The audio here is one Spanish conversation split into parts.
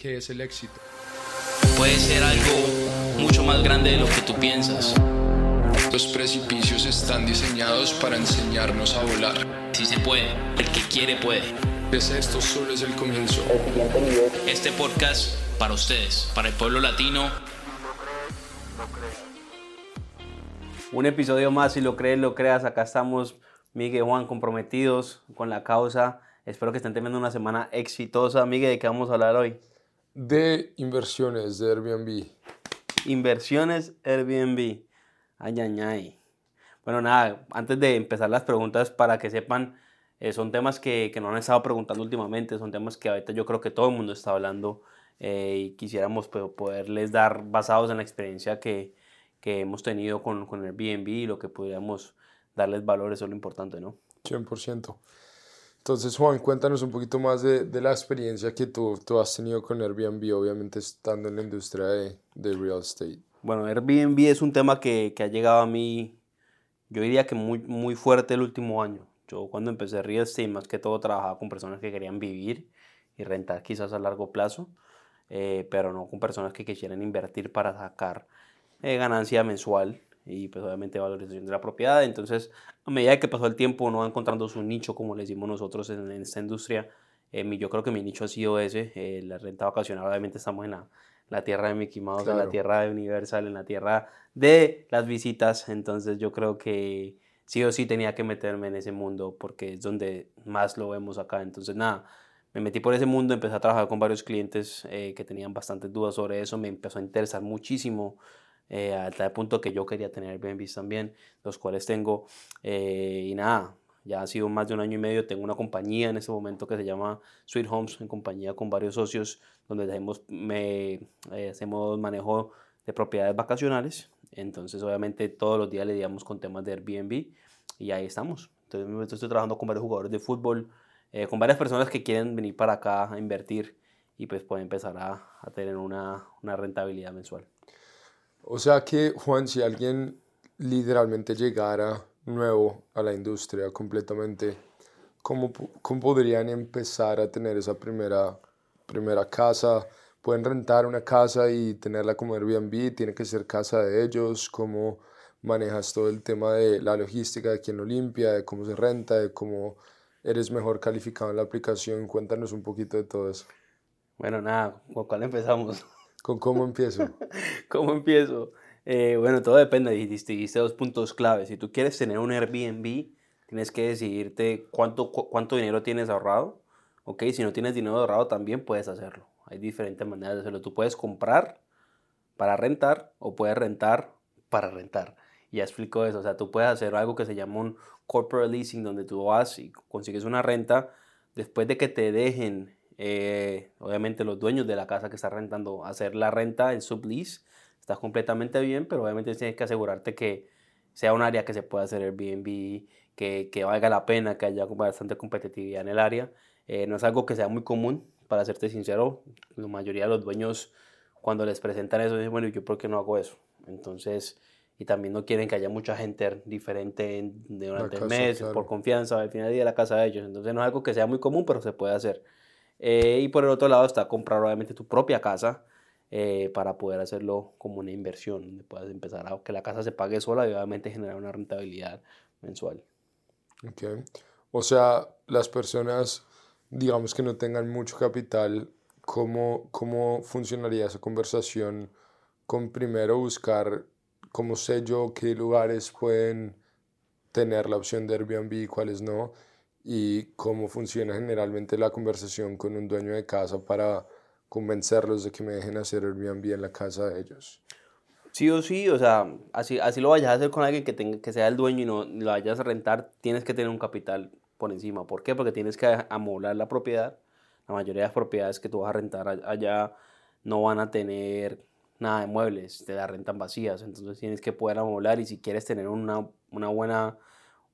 ¿Qué es el éxito? Puede ser algo mucho más grande de lo que tú piensas. Los precipicios están diseñados para enseñarnos a volar. Si se puede, el que quiere puede. Pues esto solo es el comienzo. Este podcast para ustedes, para el pueblo latino. Un episodio más, si lo crees, lo creas. Acá estamos, Miguel Juan, comprometidos con la causa. Espero que estén teniendo una semana exitosa. Miguel, ¿de qué vamos a hablar hoy? De inversiones de Airbnb. Inversiones Airbnb. Ay, ay, ay. Bueno, nada, antes de empezar las preguntas, para que sepan, eh, son temas que, que nos han estado preguntando últimamente, son temas que ahorita yo creo que todo el mundo está hablando eh, y quisiéramos pues, poderles dar basados en la experiencia que, que hemos tenido con, con Airbnb y lo que pudiéramos darles valor, eso es lo importante, ¿no? 100%. Entonces, Juan, cuéntanos un poquito más de, de la experiencia que tú, tú, has tenido con Airbnb, obviamente estando en la industria de, de real estate. Bueno, Airbnb es un tema que, que, ha llegado a mí, yo diría que muy, muy fuerte el último año. Yo cuando empecé real estate, más que todo trabajaba con personas que querían vivir y rentar quizás a largo plazo, eh, pero no con personas que quisieran invertir para sacar eh, ganancia mensual y pues obviamente valorización de la propiedad. Entonces, a medida que pasó el tiempo, uno va encontrando su nicho, como le decimos nosotros en, en esta industria. Eh, yo creo que mi nicho ha sido ese, eh, la renta vacacional. Obviamente estamos en la, la tierra de Mickey Mouse, claro. en la tierra de Universal, en la tierra de las visitas. Entonces, yo creo que sí o sí tenía que meterme en ese mundo porque es donde más lo vemos acá. Entonces, nada. Me metí por ese mundo, empecé a trabajar con varios clientes eh, que tenían bastantes dudas sobre eso, me empezó a interesar muchísimo eh, a tal punto que yo quería tener Airbnb también, los cuales tengo. Eh, y nada, ya ha sido más de un año y medio. Tengo una compañía en este momento que se llama Sweet Homes, en compañía con varios socios, donde hacemos, me, eh, hacemos manejo de propiedades vacacionales. Entonces, obviamente, todos los días le digamos con temas de Airbnb y ahí estamos. Entonces, estoy trabajando con varios jugadores de fútbol, eh, con varias personas que quieren venir para acá a invertir y pues pueden empezar a, a tener una, una rentabilidad mensual. O sea que, Juan, si alguien literalmente llegara nuevo a la industria completamente, ¿cómo, cómo podrían empezar a tener esa primera, primera casa? ¿Pueden rentar una casa y tenerla como Airbnb? ¿Tiene que ser casa de ellos? ¿Cómo manejas todo el tema de la logística, de quién lo limpia, de cómo se renta, de cómo eres mejor calificado en la aplicación? Cuéntanos un poquito de todo eso. Bueno, nada, ¿con cuál empezamos? ¿Con cómo empiezo? ¿Cómo empiezo? Eh, bueno, todo depende. Dijiste dos puntos claves. Si tú quieres tener un Airbnb, tienes que decidirte cuánto, cuánto dinero tienes ahorrado. Ok, si no tienes dinero ahorrado, también puedes hacerlo. Hay diferentes maneras de hacerlo. Tú puedes comprar para rentar o puedes rentar para rentar. Ya explico eso. O sea, tú puedes hacer algo que se llama un corporate leasing, donde tú vas y consigues una renta. Después de que te dejen eh, obviamente los dueños de la casa que está rentando hacer la renta, el sublease, estás completamente bien, pero obviamente tienes que asegurarte que sea un área que se pueda hacer Airbnb, que, que valga la pena, que haya bastante competitividad en el área. Eh, no es algo que sea muy común, para serte sincero, la mayoría de los dueños cuando les presentan eso dicen, bueno, ¿yo por qué no hago eso? Entonces, y también no quieren que haya mucha gente diferente durante el mes, claro. por confianza, al final del día la casa de ellos. Entonces no es algo que sea muy común, pero se puede hacer. Eh, y por el otro lado está comprar obviamente tu propia casa eh, para poder hacerlo como una inversión, donde puedas empezar a que la casa se pague sola y obviamente generar una rentabilidad mensual. Ok. O sea, las personas, digamos que no tengan mucho capital, ¿cómo, cómo funcionaría esa conversación con primero buscar, cómo sé yo qué lugares pueden tener la opción de Airbnb y cuáles no? Y cómo funciona generalmente la conversación con un dueño de casa para convencerlos de que me dejen hacer Airbnb en la casa de ellos. Sí o sí, o sea, así, así lo vayas a hacer con alguien que, tenga, que sea el dueño y no lo vayas a rentar, tienes que tener un capital por encima. ¿Por qué? Porque tienes que amoblar la propiedad. La mayoría de las propiedades que tú vas a rentar allá no van a tener nada de muebles, te la rentan vacías. Entonces tienes que poder amoblar y si quieres tener una, una buena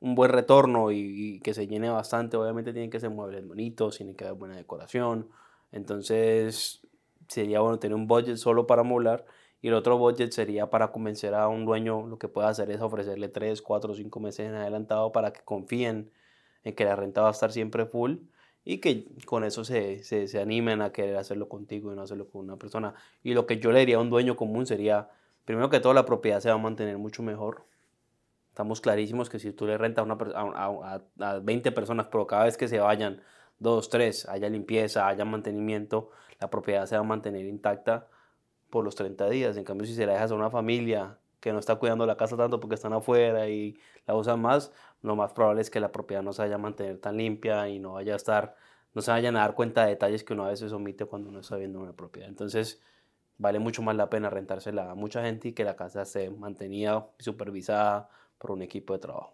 un buen retorno y, que se llene bastante, obviamente tienen que ser muebles bonitos, tiene que haber buena decoración. Entonces sería bueno tener un budget solo para molar y el otro budget sería para convencer a un dueño, lo que puede hacer es ofrecerle 3, 4, 5 meses en adelantado para que confíen en que la renta va a estar siempre full y que con eso se, se, se, animen a querer hacerlo contigo y no hacerlo con una persona. Y lo que yo le diría a un dueño común sería, primero que todo, la propiedad se va a mantener mucho mejor. Estamos clarísimos que si tú le rentas a, una, a, a, a 20 personas, pero cada vez que se vayan, dos, tres, haya limpieza, haya mantenimiento, la propiedad se va a mantener intacta por los 30 días. En cambio, si se la dejas a una familia que no está cuidando la casa tanto porque están afuera y la usan más, lo más probable es que la propiedad no se vaya a mantener tan limpia y no vaya a estar, no se vayan a dar cuenta de detalles que uno a veces omite cuando uno está viendo una propiedad. Entonces, vale mucho más la pena rentársela a mucha gente y que la casa esté mantenida supervisada por un equipo de trabajo.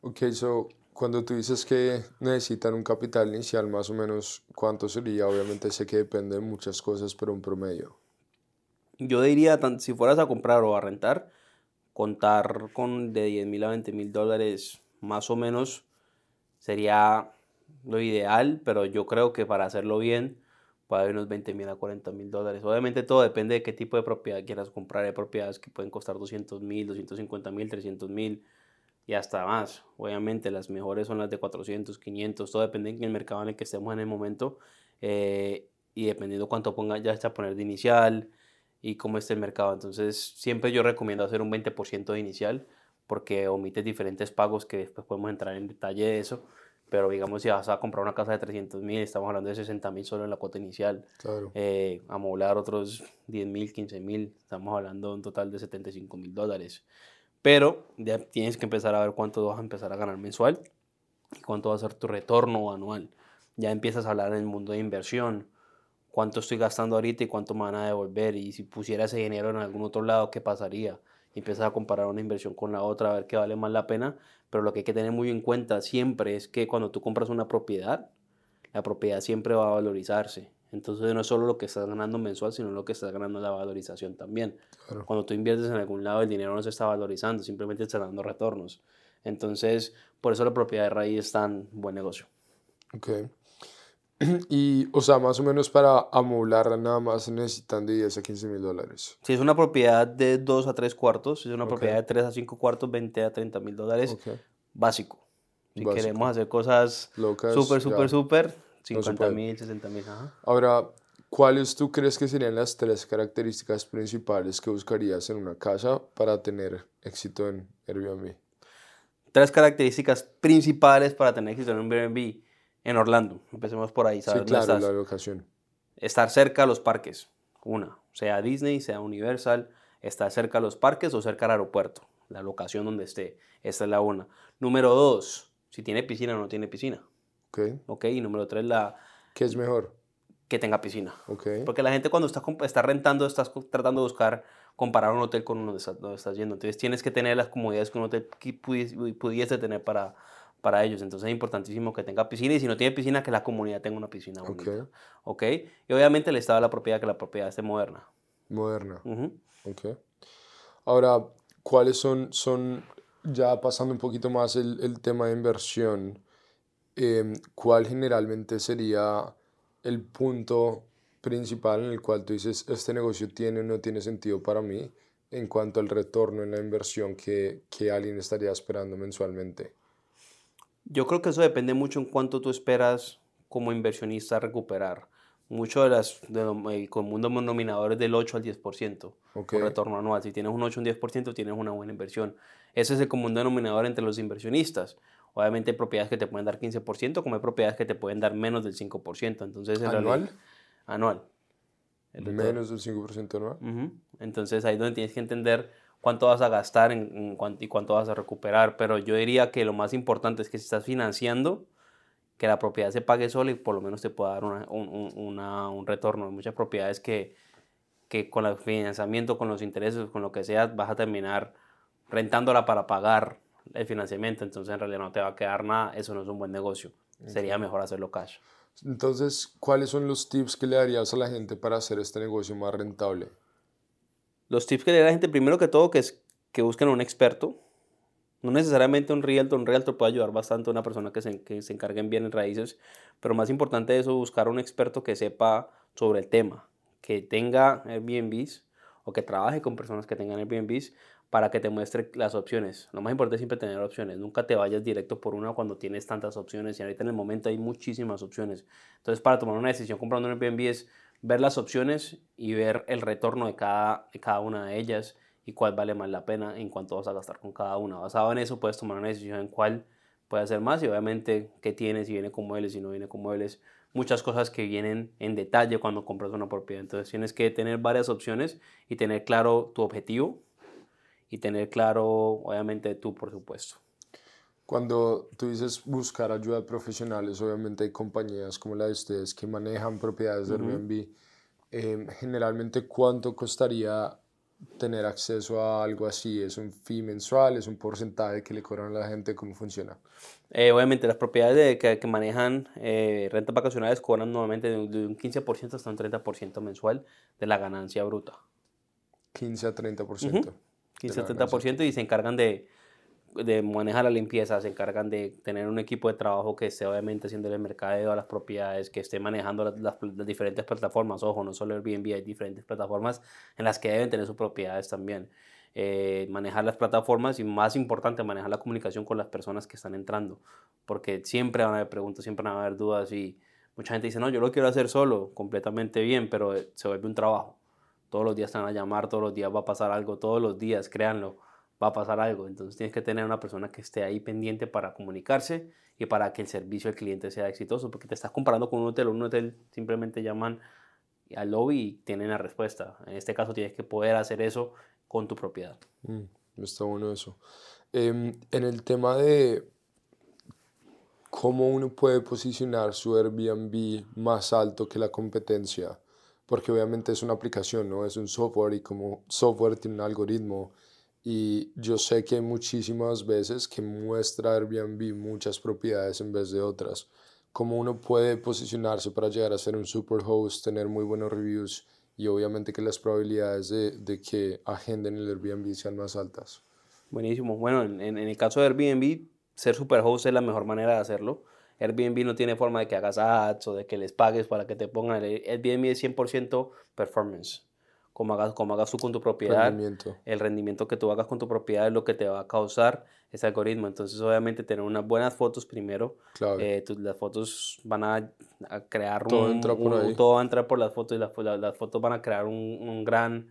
Ok, so cuando tú dices que necesitan un capital inicial, más o menos, ¿cuánto sería? Obviamente sé que depende de muchas cosas, pero un promedio. Yo diría, si fueras a comprar o a rentar, contar con de 10 mil a 20 mil dólares más o menos sería lo ideal, pero yo creo que para hacerlo bien haber unos 20 mil a 40 mil dólares. Obviamente todo depende de qué tipo de propiedad quieras comprar. Hay propiedades que pueden costar 200 mil, 250 mil, 300 mil y hasta más. Obviamente las mejores son las de 400, 500, todo depende en el mercado en el que estemos en el momento eh, y dependiendo cuánto ponga ya está poner de inicial y cómo esté el mercado. Entonces, siempre yo recomiendo hacer un 20% de inicial porque omites diferentes pagos que después podemos entrar en detalle de eso. Pero digamos, si vas a comprar una casa de 300 mil, estamos hablando de 60 mil solo en la cuota inicial. Claro. Eh, amoblar otros 10 mil, 15 mil, estamos hablando de un total de 75 mil dólares. Pero ya tienes que empezar a ver cuánto vas a empezar a ganar mensual y cuánto va a ser tu retorno anual. Ya empiezas a hablar en el mundo de inversión cuánto estoy gastando ahorita y cuánto me van a devolver. Y si pusiera ese dinero en algún otro lado, ¿qué pasaría? Y empiezas a comparar una inversión con la otra, a ver qué vale más la pena. Pero lo que hay que tener muy en cuenta siempre es que cuando tú compras una propiedad, la propiedad siempre va a valorizarse. Entonces no es solo lo que estás ganando mensual, sino lo que estás ganando la valorización también. Cuando tú inviertes en algún lado, el dinero no se está valorizando, simplemente está dando retornos. Entonces, por eso la propiedad de raíz es tan buen negocio. Ok. Y, o sea, más o menos para amoblar nada más necesitan de 10 a 15 mil dólares. Si es una propiedad de 2 a 3 cuartos, si es una propiedad de 3 a 5 cuartos, 20 a 30 mil dólares, básico. Si queremos hacer cosas súper, súper, súper, 50 mil, 60 mil. Ahora, ¿cuáles tú crees que serían las tres características principales que buscarías en una casa para tener éxito en Airbnb? Tres características principales para tener éxito en un Airbnb en Orlando. Empecemos por ahí. ¿sabes? Sí, claro, la locación. Estar cerca a los parques, una. Sea Disney, sea Universal, estar cerca a los parques o cerca al aeropuerto, la locación donde esté. Esta es la una. Número dos, si tiene piscina o no tiene piscina. Ok. Ok, y número tres, la... ¿Qué es mejor? Que tenga piscina. Ok. Porque la gente cuando está, está rentando, estás tratando de buscar comparar un hotel con uno donde estás, yendo. Entonces tienes que tener las comodidades que un hotel pudiese, pudiese tener para, para ellos. Entonces es importantísimo que tenga piscina y si no tiene piscina, que la comunidad tenga una piscina bonita. Ok. Y obviamente el estado de la propiedad, que la propiedad esté moderna. Moderna. Ok. Ahora, ¿cuáles son, son, ya pasando un poquito más el, el tema de inversión, eh, cuál generalmente sería el punto principal en el cual tú dices, este negocio tiene o no tiene sentido para mí en cuanto al retorno en la inversión que, que alguien estaría esperando mensualmente? Yo creo que eso depende mucho en cuánto tú esperas como inversionista recuperar. Mucho de las de, común denominador es del 8 al 10% okay. retorno anual. Si tienes un 8 o un 10%, tienes una buena inversión. Ese es el común denominador entre los inversionistas. Obviamente hay propiedades que te pueden dar 15%, como hay propiedades que te pueden dar menos del 5%. Entonces, ¿Anual? anual. menos del 5% anual. Uh Entonces ahí es donde tienes que entender cuánto vas a gastar en, y cuánto vas a recuperar. Pero yo diría que lo más importante es que si estás financiando, que la propiedad se pague sola y por lo menos te pueda dar una, un, una, un, retorno. Hay muchas propiedades que, que con el financiamiento, con los intereses, con lo que sea, vas a terminar rentándola para pagar el financiamiento. Entonces en realidad no te va a quedar nada. Eso no es un buen negocio. Sería mejor hacerlo cash. Entonces, ¿cuáles son los tips que le darías a la gente para hacer este negocio más rentable? Los tips que le da la gente, primero que todo, que es que busquen a un experto. No necesariamente un realtor, un realtor puede ayudar bastante a una persona que se, que se encargue en bienes raíces, pero más importante de eso, buscar a un experto que sepa sobre el tema, que tenga Airbnbs o que trabaje con personas que tengan Airbnbs para que te muestre las opciones. Lo más importante es siempre tener opciones. Nunca te vayas directo por una cuando tienes tantas opciones y ahorita en el momento hay muchísimas opciones. Entonces, para tomar una decisión comprando un Airbnb es ver las opciones y ver el retorno de cada, de cada una de ellas y cuál vale más la pena en cuanto vas a gastar con cada una. Basado en eso puedes tomar una decisión en cuál puede hacer más y obviamente qué tienes, si viene con muebles, si no viene con muebles, muchas cosas que vienen en detalle cuando compras una propiedad. Entonces tienes que tener varias opciones y tener claro tu objetivo y tener claro obviamente tú por supuesto. Cuando tú dices buscar ayuda de profesionales, obviamente hay compañías como la de ustedes que manejan propiedades de Airbnb. Em, generalmente, ¿cuánto costaría tener acceso a algo así? ¿Es un fee mensual? ¿Es un porcentaje que le cobran a la gente? ¿Cómo funciona? Eh, obviamente, las propiedades de, que, que, manejan eh, rentas vacacionales cobran normalmente de, de un 15% hasta un 30% mensual de la ganancia bruta. 15 a 30%. 15 a 30% y se encargan de de manejar la limpieza, se encargan de tener un equipo de trabajo que esté obviamente haciendo el mercadeo a las propiedades, que esté manejando las, diferentes plataformas. Ojo, no solo Airbnb, hay diferentes plataformas en las que deben tener sus propiedades también. Eh, manejar las plataformas y más importante, manejar la comunicación con las personas que están entrando, porque siempre van a haber preguntas, siempre van a haber dudas y mucha gente dice, no, yo lo quiero hacer solo, completamente bien, pero eh, se vuelve un trabajo. Todos los días te van a llamar, todos los días va a pasar algo, todos los días, créanlo va a pasar algo. Entonces tienes que tener una persona que esté ahí pendiente para comunicarse y para que el servicio al cliente sea exitoso, porque te estás comparando con un hotel, un hotel simplemente llaman al lobby y tienen la respuesta. En este caso tienes que poder hacer eso con tu propiedad. Mm, está bueno eso. Em, en el tema de cómo uno puede posicionar su Airbnb más alto que la competencia, porque obviamente es una aplicación, ¿no? Es un software y como software tiene un algoritmo y yo sé que hay muchísimas veces que muestra Airbnb muchas propiedades en vez de otras. Cómo uno puede posicionarse para llegar a ser un super host, tener muy buenos reviews y obviamente que las probabilidades de, de que agenden el Airbnb sean más altas. Buenísimo. Bueno, en, en, el caso de Airbnb, ser super host es la mejor manera de hacerlo. Airbnb no tiene forma de que hagas ads o de que les pagues para que te pongan. Airbnb es 100% performance como hagas, como hagas tú con tu propiedad, el rendimiento que tú hagas con tu propiedad es lo que te va a causar ese algoritmo. Entonces, obviamente, tener unas buenas fotos primero. Eh, las fotos van a, crear todo un, entra por ahí. Todo va a entrar por las fotos y las, las, fotos van a crear un, un gran...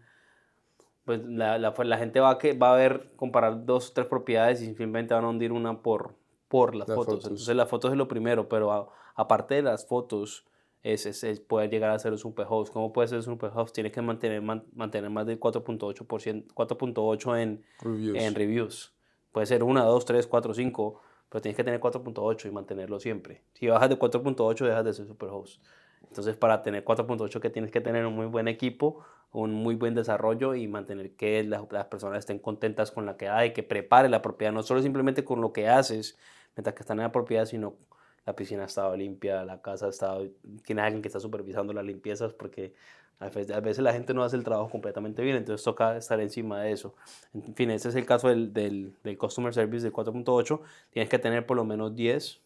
Pues la, la, la, gente va a, que, va a ver, comparar dos o tres propiedades y simplemente van a hundir una por, por las, fotos. Entonces, las fotos es lo primero, pero aparte de las fotos es, es, poder llegar a ser un superhost. ¿Cómo puede ser un superhost? Tienes que mantener, mantener más del 4.8%, 4.8 en reviews. en reviews. Puede ser 1, 2, 3, 4, 5, pero tienes que tener 4.8 y mantenerlo siempre. Si bajas de 4.8, dejas de ser superhost. Entonces, para tener 4.8, que tienes que tener un muy buen equipo, un muy buen desarrollo y mantener que las, las personas estén contentas con la que hay, que prepare la propiedad, no solo simplemente con lo que haces mientras que están en la propiedad, sino la piscina ha estado limpia, la casa ha estado, tiene alguien que está supervisando las limpiezas porque a veces, la gente no hace el trabajo completamente bien, entonces toca estar encima de eso. En fin, ese es el caso del, del, del Customer Service de 4.8, tienes que tener por lo menos 10,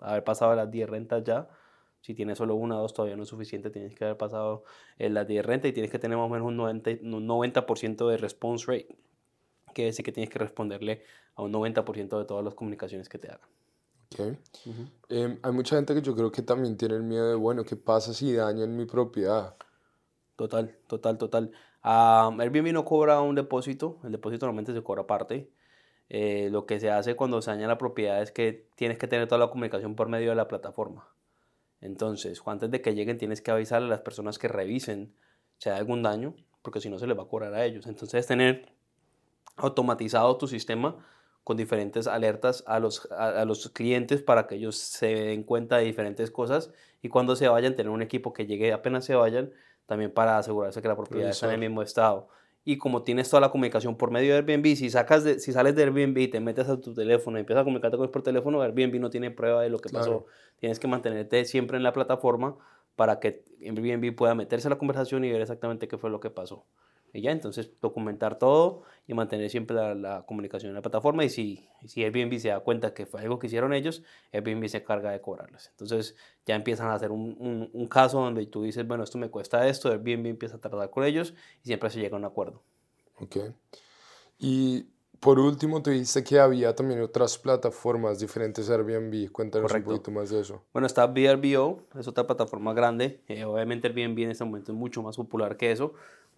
haber pasado las 10 rentas ya, si tienes solo una o dos todavía no es suficiente, tienes que haber pasado las 10 rentas y tienes que tener más o menos un 90, un 90% de response rate, que es decir que tienes que responderle a un 90% de todas las comunicaciones que te hagan. Em, hay mucha gente que yo creo que también tiene el miedo de, bueno, ¿qué pasa si dañan mi propiedad? Total, total, total. Uh, Airbnb no cobra un depósito, el depósito normalmente se cobra aparte. Eh, lo que se hace cuando se daña la propiedad es que tienes que tener toda la comunicación por medio de la plataforma. Entonces, antes de que lleguen, tienes que avisarle a las personas que revisen si hay algún daño, porque si no se les va a cobrar a ellos. Entonces, tener automatizado tu sistema con diferentes alertas a los, a, los clientes para que ellos se den cuenta de diferentes cosas y cuando se vayan tener un equipo que llegue apenas se vayan también para asegurarse que la propiedad está en el mismo estado. Y como tienes toda la comunicación por medio de Airbnb, si, sacas de, si sales de Airbnb y te metes a tu teléfono y empiezas a comunicarte con ellos por teléfono, Airbnb no tiene prueba de lo que pasó. Tienes que mantenerte siempre en la plataforma para que Airbnb pueda meterse a la conversación y ver exactamente qué fue lo que pasó. Y ya, entonces documentar todo y mantener siempre la, comunicación en la plataforma. Y si, si Airbnb se da cuenta que fue algo que hicieron ellos, Airbnb se encarga de cobrarles. Entonces ya empiezan a hacer un, un, un, caso donde tú dices, bueno, esto me cuesta esto, Airbnb empieza a tratar con ellos y siempre se llega a un acuerdo. Ok. Y por último, tú dijiste que había también otras plataformas diferentes a Airbnb. Cuéntanos un poquito más de eso. Bueno, está VRBO, es otra plataforma grande. Eh, obviamente Airbnb en este momento es mucho más popular que eso,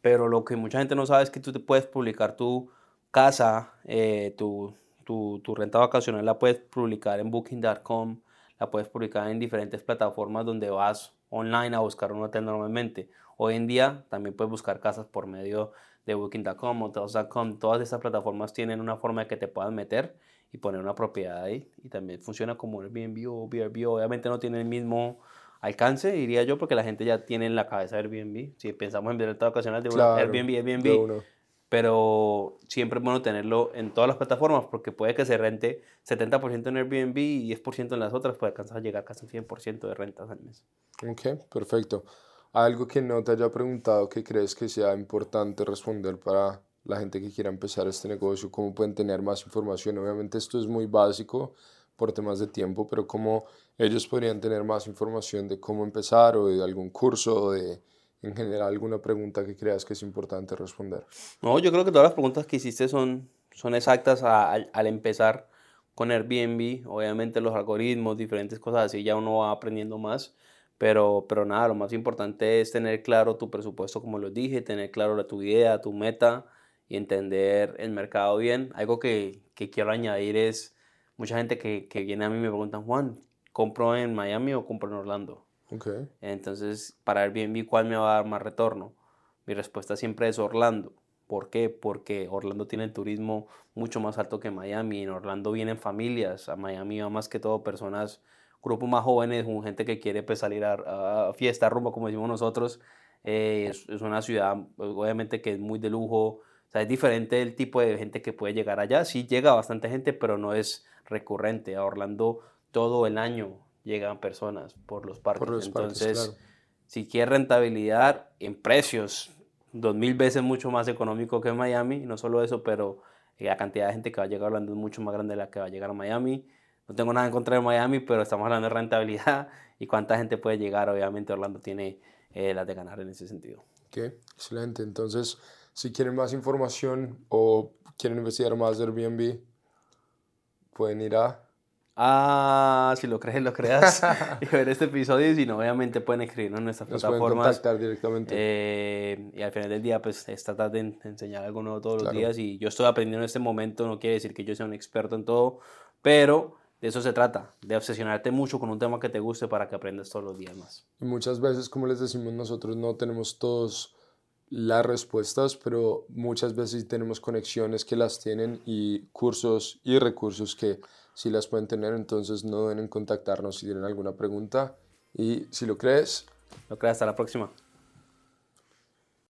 pero lo que mucha gente no sabe es que tú te puedes publicar tu casa, eh, tu, tu, tu, renta vacacional la puedes publicar en booking.com, la puedes publicar en diferentes plataformas donde vas online a buscar un hotel normalmente. Hoy en día también puedes buscar casas por medio de Booking.com, Hotels.com, todas estas plataformas tienen una forma de que te puedas meter y poner una propiedad ahí. Y también funciona como Airbnb o Airbnb. Obviamente no tiene el mismo alcance, diría yo, porque la gente ya tiene en la cabeza Airbnb. Si pensamos en renta ocasional de claro, Airbnb, Airbnb. Pero siempre es bueno tenerlo en todas las plataformas porque puede que se rente 70% en Airbnb y 10% en las otras, puede alcanzar a llegar casi un 100% de rentas al mes. Ok, perfecto. Algo que no te haya preguntado que crees que sea importante responder para la gente que quiera empezar este negocio, cómo pueden tener más información. Obviamente esto es muy básico por temas de tiempo, pero cómo ellos podrían tener más información de cómo empezar o de algún curso o de en general alguna pregunta que creas que es importante responder. No, yo creo que todas las preguntas que hiciste son, son exactas al, al empezar con Airbnb. Obviamente los algoritmos, diferentes cosas así, ya uno va aprendiendo más. Pero, pero nada, lo más importante es tener claro tu presupuesto, como lo dije, tener claro tu idea, tu meta y entender el mercado bien. Algo que, que quiero añadir es, mucha gente que, que, viene a mí me preguntan, Juan, ¿compro en Miami o compro en Orlando? Okay. Entonces, para Airbnb, ¿cuál me va a dar más retorno? Mi respuesta siempre es Orlando. ¿Por qué? Porque Orlando tiene el turismo mucho más alto que Miami. En Orlando vienen familias, a Miami va más que todo personas grupos más jóvenes, gente que quiere pues, salir a, fiesta, rumbo, como decimos nosotros. Eh, es, es, una ciudad, obviamente, que es muy de lujo. O sea, es diferente el tipo de gente que puede llegar allá. Sí llega bastante gente, pero no es recurrente. A Orlando todo el año llegan personas por los parques. Entonces, si quieres rentabilidad en precios, dos mil veces mucho más económico que Miami. No solo eso, pero la cantidad de gente que va a llegar a Orlando es mucho más grande de la que va a llegar a Miami. No tengo nada en contra de Miami, pero estamos hablando de rentabilidad y cuánta gente puede llegar. Obviamente Orlando tiene eh, las de ganar en ese sentido. Ok, excelente. Entonces, si quieren más información o quieren investigar más de Airbnb, pueden ir a... Ah, si lo crees, lo creas y ver este episodio. Y si no, obviamente pueden escribirnos en nuestras Nos plataformas. Pueden contactar directamente. Eh, y al final del día, pues, es tratar de enseñar algo nuevo todos los días. Y yo estoy aprendiendo en este momento. No quiere decir que yo sea un experto en todo, pero de eso se trata, de obsesionarte mucho con un tema que te guste para que aprendas todos los días más. Y muchas veces, como les decimos nosotros, no tenemos todos las respuestas, pero muchas veces tenemos conexiones que las tienen y cursos y recursos que sí las pueden tener, entonces no deben contactarnos si tienen alguna pregunta. Y si lo crees, lo crees, hasta la próxima.